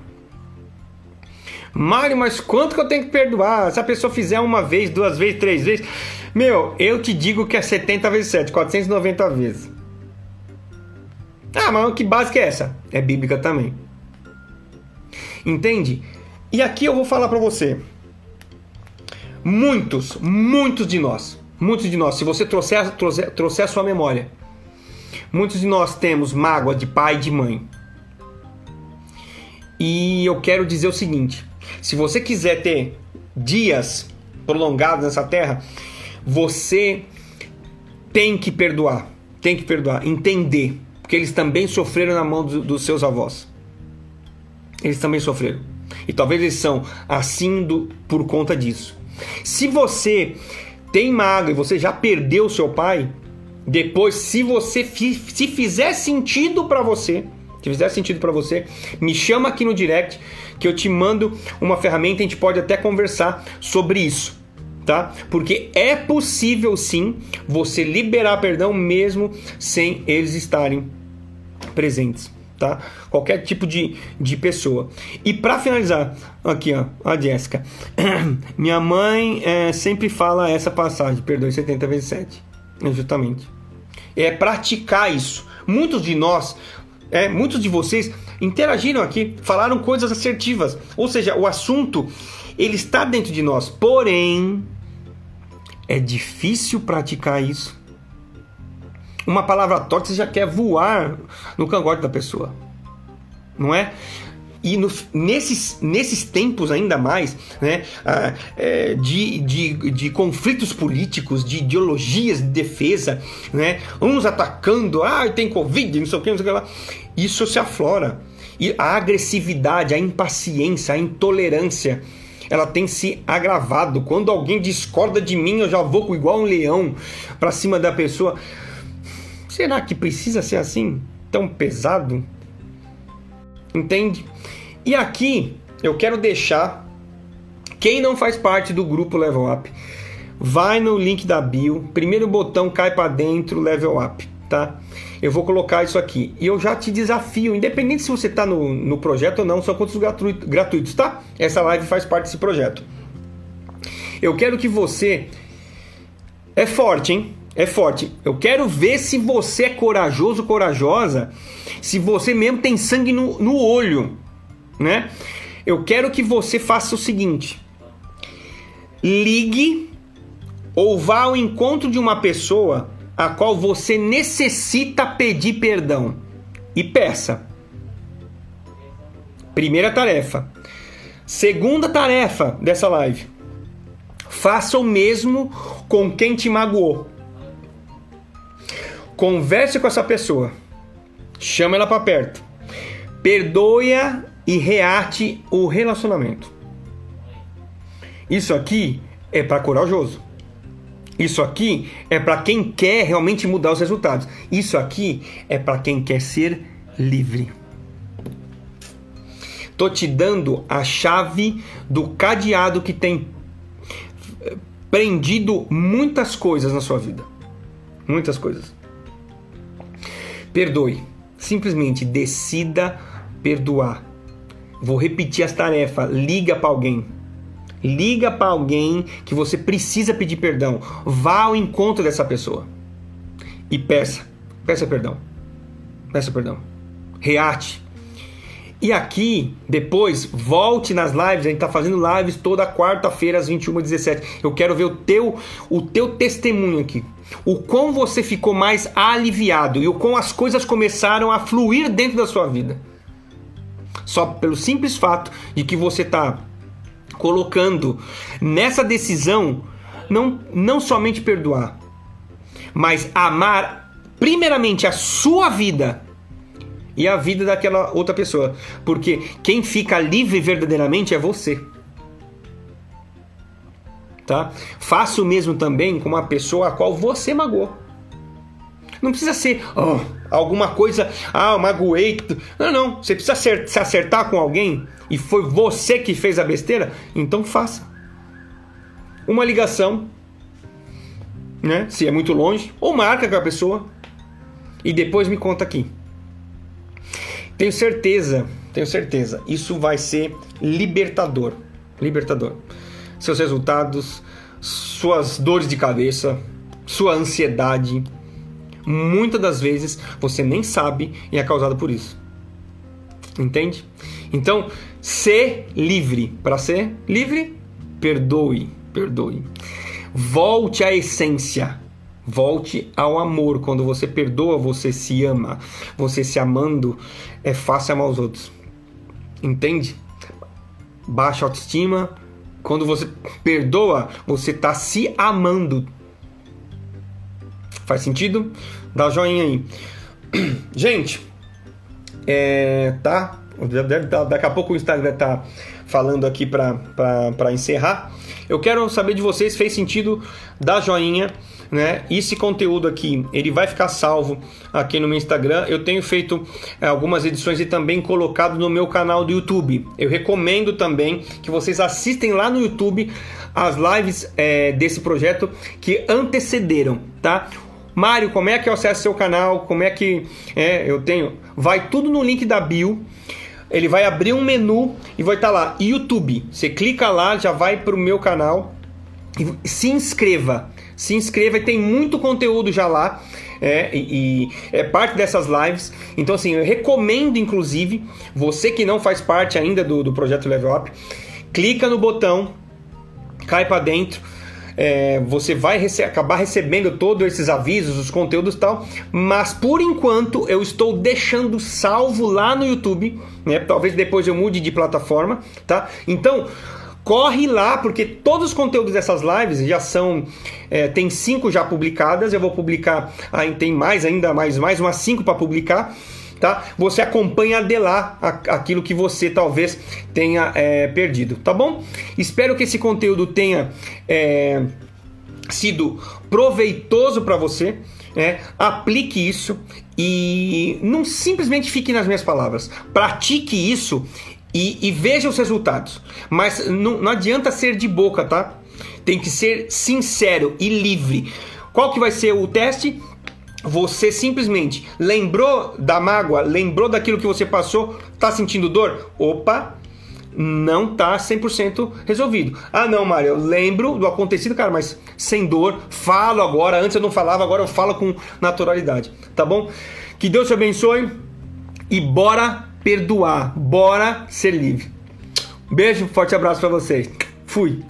Mário, mas quanto que eu tenho que perdoar? Se a pessoa fizer uma vez, duas vezes, três vezes. Meu, eu te digo que é 70 vezes 7, 490 vezes. Ah, mas que base que é essa? É bíblica também. Entende? E aqui eu vou falar para você. Muitos, muitos de nós, muitos de nós, se você trouxer, trouxer, trouxer a sua memória, muitos de nós temos mágoa de pai e de mãe. E eu quero dizer o seguinte: se você quiser ter dias prolongados nessa terra, você tem que perdoar, tem que perdoar, entender, porque eles também sofreram na mão do, dos seus avós. Eles também sofreram. E talvez eles são assim do, por conta disso. Se você tem mágoa e você já perdeu seu pai, depois, se você se fizer sentido para você, se fizer sentido para você, me chama aqui no direct que eu te mando uma ferramenta e a gente pode até conversar sobre isso, tá? Porque é possível sim você liberar perdão mesmo sem eles estarem presentes. Tá? Qualquer tipo de, de pessoa. E para finalizar, aqui ó, a Jéssica. Minha mãe é, sempre fala essa passagem, perdoe 70 vezes 7. Justamente. É praticar isso. Muitos de nós é, muitos de vocês interagiram aqui, falaram coisas assertivas. Ou seja, o assunto ele está dentro de nós. Porém, é difícil praticar isso. Uma palavra torta você já quer voar no cangote da pessoa. Não é? E no, nesses, nesses tempos ainda mais né, ah, é, de, de, de conflitos políticos, de ideologias de defesa, né, uns atacando, ah, tem Covid, não sei o que, não sei o que lá, isso se aflora. E a agressividade, a impaciência, a intolerância, ela tem se agravado. Quando alguém discorda de mim, eu já vou igual um leão para cima da pessoa. Será que precisa ser assim? Tão pesado? Entende? E aqui eu quero deixar quem não faz parte do grupo Level Up, vai no link da bio, primeiro botão cai para dentro Level Up, tá? Eu vou colocar isso aqui e eu já te desafio, independente se você está no, no projeto ou não, são contos gratuitos, tá? Essa live faz parte desse projeto. Eu quero que você é forte, hein? É forte. Eu quero ver se você é corajoso, corajosa, se você mesmo tem sangue no, no olho né? Eu quero que você faça o seguinte: ligue ou vá ao encontro de uma pessoa a qual você necessita pedir perdão e peça. Primeira tarefa. Segunda tarefa dessa live. Faça o mesmo com quem te magoou. Converse com essa pessoa. Chama ela para perto. Perdoe-a e reate o relacionamento. Isso aqui é para corajoso. Isso aqui é para quem quer realmente mudar os resultados. Isso aqui é para quem quer ser livre. Tô te dando a chave do cadeado que tem eh, prendido muitas coisas na sua vida. Muitas coisas. Perdoe. Simplesmente decida perdoar. Vou repetir as tarefas. Liga para alguém. Liga para alguém que você precisa pedir perdão. Vá ao encontro dessa pessoa e peça. Peça perdão. Peça perdão. Reate. E aqui, depois, volte nas lives. A gente está fazendo lives toda quarta-feira às 21h17. Eu quero ver o teu, o teu testemunho aqui. O quão você ficou mais aliviado e o quão as coisas começaram a fluir dentro da sua vida só pelo simples fato de que você está colocando nessa decisão não, não somente perdoar, mas amar primeiramente a sua vida e a vida daquela outra pessoa, porque quem fica livre verdadeiramente é você. Tá? Faça o mesmo também com uma pessoa a qual você magoou. Não precisa ser oh, alguma coisa, ah, eu magoei. Não, não. Você precisa se acertar com alguém e foi você que fez a besteira, então faça. Uma ligação, né? Se é muito longe, ou marca com a pessoa e depois me conta aqui. Tenho certeza, tenho certeza, isso vai ser libertador. Libertador. Seus resultados, suas dores de cabeça, sua ansiedade, muitas das vezes você nem sabe e é causado por isso. Entende? Então, ser livre. Para ser livre, perdoe, perdoe. Volte à essência. Volte ao amor. Quando você perdoa, você se ama. Você se amando, é fácil amar os outros. Entende? Baixa autoestima. Quando você perdoa, você está se amando. Faz sentido? Dá joinha aí. Gente, é, tá? Daqui a pouco o Instagram tá falando aqui para encerrar. Eu quero saber de vocês, fez sentido dar joinha, né? Esse conteúdo aqui, ele vai ficar salvo aqui no meu Instagram. Eu tenho feito é, algumas edições e também colocado no meu canal do YouTube. Eu recomendo também que vocês assistem lá no YouTube as lives é, desse projeto que antecederam, tá? Mário, como é que eu acesso seu canal? Como é que é, eu tenho? Vai tudo no link da bio ele vai abrir um menu e vai estar tá lá, YouTube. Você clica lá, já vai para o meu canal e se inscreva. Se inscreva e tem muito conteúdo já lá. É, e, e, é parte dessas lives. Então, assim, eu recomendo, inclusive, você que não faz parte ainda do, do projeto Level Up, clica no botão, cai para dentro é, você vai rece acabar recebendo todos esses avisos, os conteúdos e tal, mas por enquanto eu estou deixando salvo lá no YouTube, né? Talvez depois eu mude de plataforma, tá? Então corre lá porque todos os conteúdos dessas lives já são é, tem cinco já publicadas eu vou publicar aí tem mais ainda mais mais umas cinco para publicar tá? Você acompanha de lá aquilo que você talvez tenha é, perdido, tá bom? Espero que esse conteúdo tenha é, sido proveitoso para você. É, aplique isso e não simplesmente fique nas minhas palavras. Pratique isso e, e veja os resultados. Mas não, não adianta ser de boca, tá? Tem que ser sincero e livre. Qual que vai ser o teste? você simplesmente lembrou da mágoa, lembrou daquilo que você passou, tá sentindo dor? Opa, não tá 100% resolvido. Ah, não, Mário, eu lembro do acontecido, cara, mas sem dor, falo agora. Antes eu não falava, agora eu falo com naturalidade, tá bom? Que Deus te abençoe e bora perdoar, bora ser livre. Beijo, forte abraço para vocês. Fui.